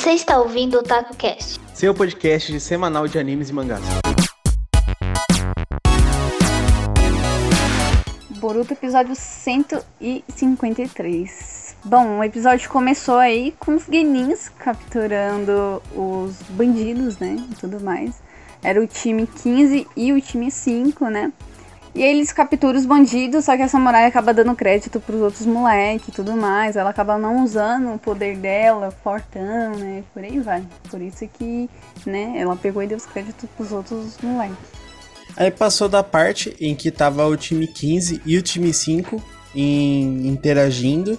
Você está ouvindo o TacoCast, seu podcast de semanal de animes e mangás. Boruto, episódio 153. Bom, o episódio começou aí com os Genins capturando os bandidos, né? E tudo mais. Era o time 15 e o time 5, né? E aí eles capturam os bandidos, só que a samurai acaba dando crédito pros outros moleques e tudo mais. Ela acaba não usando o poder dela, fortão, né? Por aí vai. Por isso que, né, ela pegou e deu os créditos pros outros moleques. Aí passou da parte em que tava o time 15 e o time 5 em, interagindo.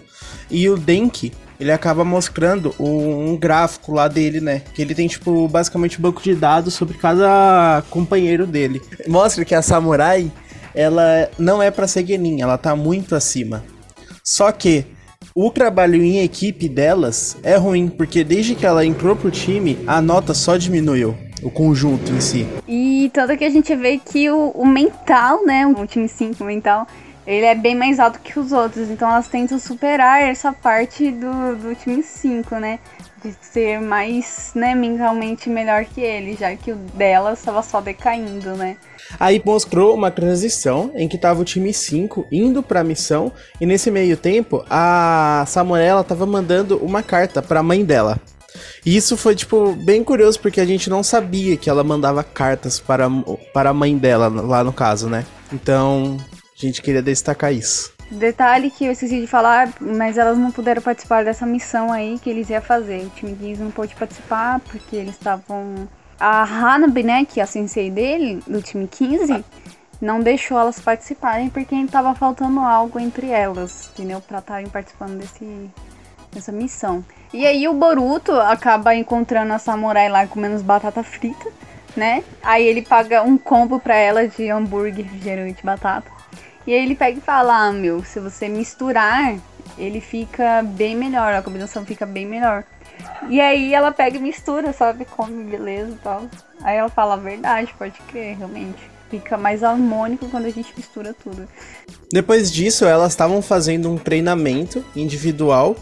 E o Denki, ele acaba mostrando um, um gráfico lá dele, né? Que ele tem, tipo, basicamente um banco de dados sobre cada companheiro dele. Mostra que a samurai ela não é para ser Genin, ela tá muito acima. Só que o trabalho em equipe delas é ruim, porque desde que ela entrou pro time, a nota só diminuiu. O conjunto em si. E tanto que a gente vê que o, o mental, né? O time 5 mental, ele é bem mais alto que os outros. Então elas tentam superar essa parte do, do time 5, né? De ser mais, né, mentalmente melhor que ele, já que o delas estava só decaindo, né? Aí mostrou uma transição em que tava o time 5 indo pra missão e nesse meio tempo a Samuela tava mandando uma carta pra mãe dela. E isso foi, tipo, bem curioso porque a gente não sabia que ela mandava cartas para, para a mãe dela, lá no caso, né? Então, gente queria destacar isso. Detalhe que eu esqueci de falar, mas elas não puderam participar dessa missão aí que eles iam fazer. O time 15 não pôde participar porque eles estavam a Hanabi, né, que é a sensei dele, do time 15, não deixou elas participarem porque estava faltando algo entre elas, entendeu? Pra estarem participando desse, dessa missão. E aí o Boruto acaba encontrando a samurai lá comendo batata frita, né? Aí ele paga um combo pra ela de hambúrguer, refrigerante, batata. E aí ele pega e fala, ah, meu, se você misturar, ele fica bem melhor, a combinação fica bem melhor. E aí ela pega e mistura, sabe? Come, beleza e tal. Aí ela fala a verdade, pode crer, realmente. Fica mais harmônico quando a gente mistura tudo. Depois disso, elas estavam fazendo um treinamento individual.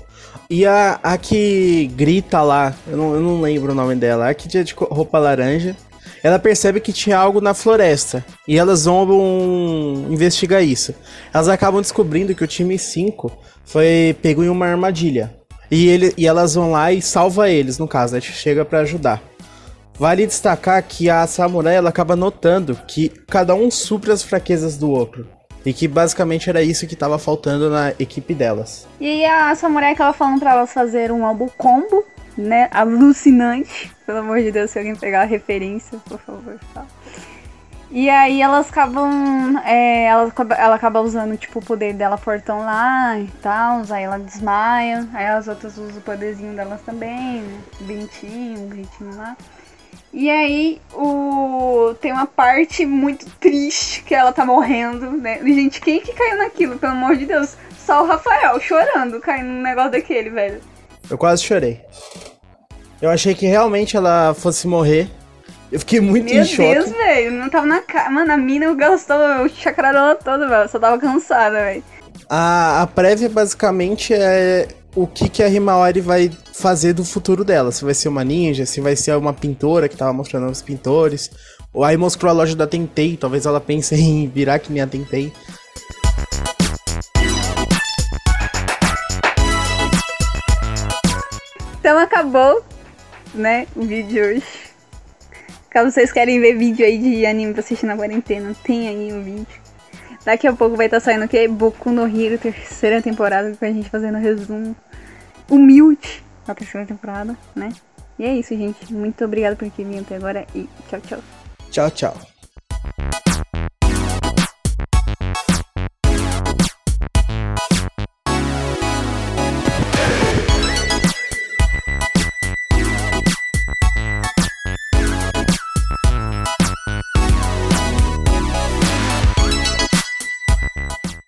E a, a que grita lá, eu não, eu não lembro o nome dela, a que tinha de roupa laranja, ela percebe que tinha algo na floresta. E elas vão investigar isso. Elas acabam descobrindo que o time 5 foi pego em uma armadilha. E, ele, e elas vão lá e salva eles, no caso, né? Chega para ajudar. Vale destacar que a samurai ela acaba notando que cada um supra as fraquezas do outro. E que basicamente era isso que estava faltando na equipe delas. E a samurai acaba falando para elas fazer um álbum combo, né? Alucinante. Pelo amor de Deus, se alguém pegar a referência, por favor, fala. E aí elas acabam. É, ela, ela acaba usando, tipo, o poder dela fortão lá e tal. Aí ela desmaia. Aí as outras usam o poderzinho delas também, né? Bonitinho, bonitinho lá. E aí o... tem uma parte muito triste que ela tá morrendo, né? Gente, quem que caiu naquilo, pelo amor de Deus? Só o Rafael chorando, caindo num negócio daquele, velho. Eu quase chorei. Eu achei que realmente ela fosse morrer. Eu fiquei muito Meu em choque. Meu Deus, velho. Não tava na cara. Mano, a mina gastou o chacrarola todo, velho. Só tava cansada, velho. A, a prévia basicamente é o que, que a Himawari vai fazer do futuro dela. Se vai ser uma ninja, se vai ser uma pintora que tava mostrando os pintores. Ou aí mostrou a loja da Tentei, talvez ela pense em virar que nem a Tentei. Então acabou, né, o vídeo de hoje. Caso vocês querem ver vídeo aí de anime pra assistir na quarentena, tem aí um vídeo. Daqui a pouco vai estar tá saindo o quê? Boku no Hero, terceira temporada, com a gente fazendo resumo humilde da terceira temporada, né? E é isso, gente. Muito obrigada por ter vindo até agora e tchau, tchau. Tchau, tchau.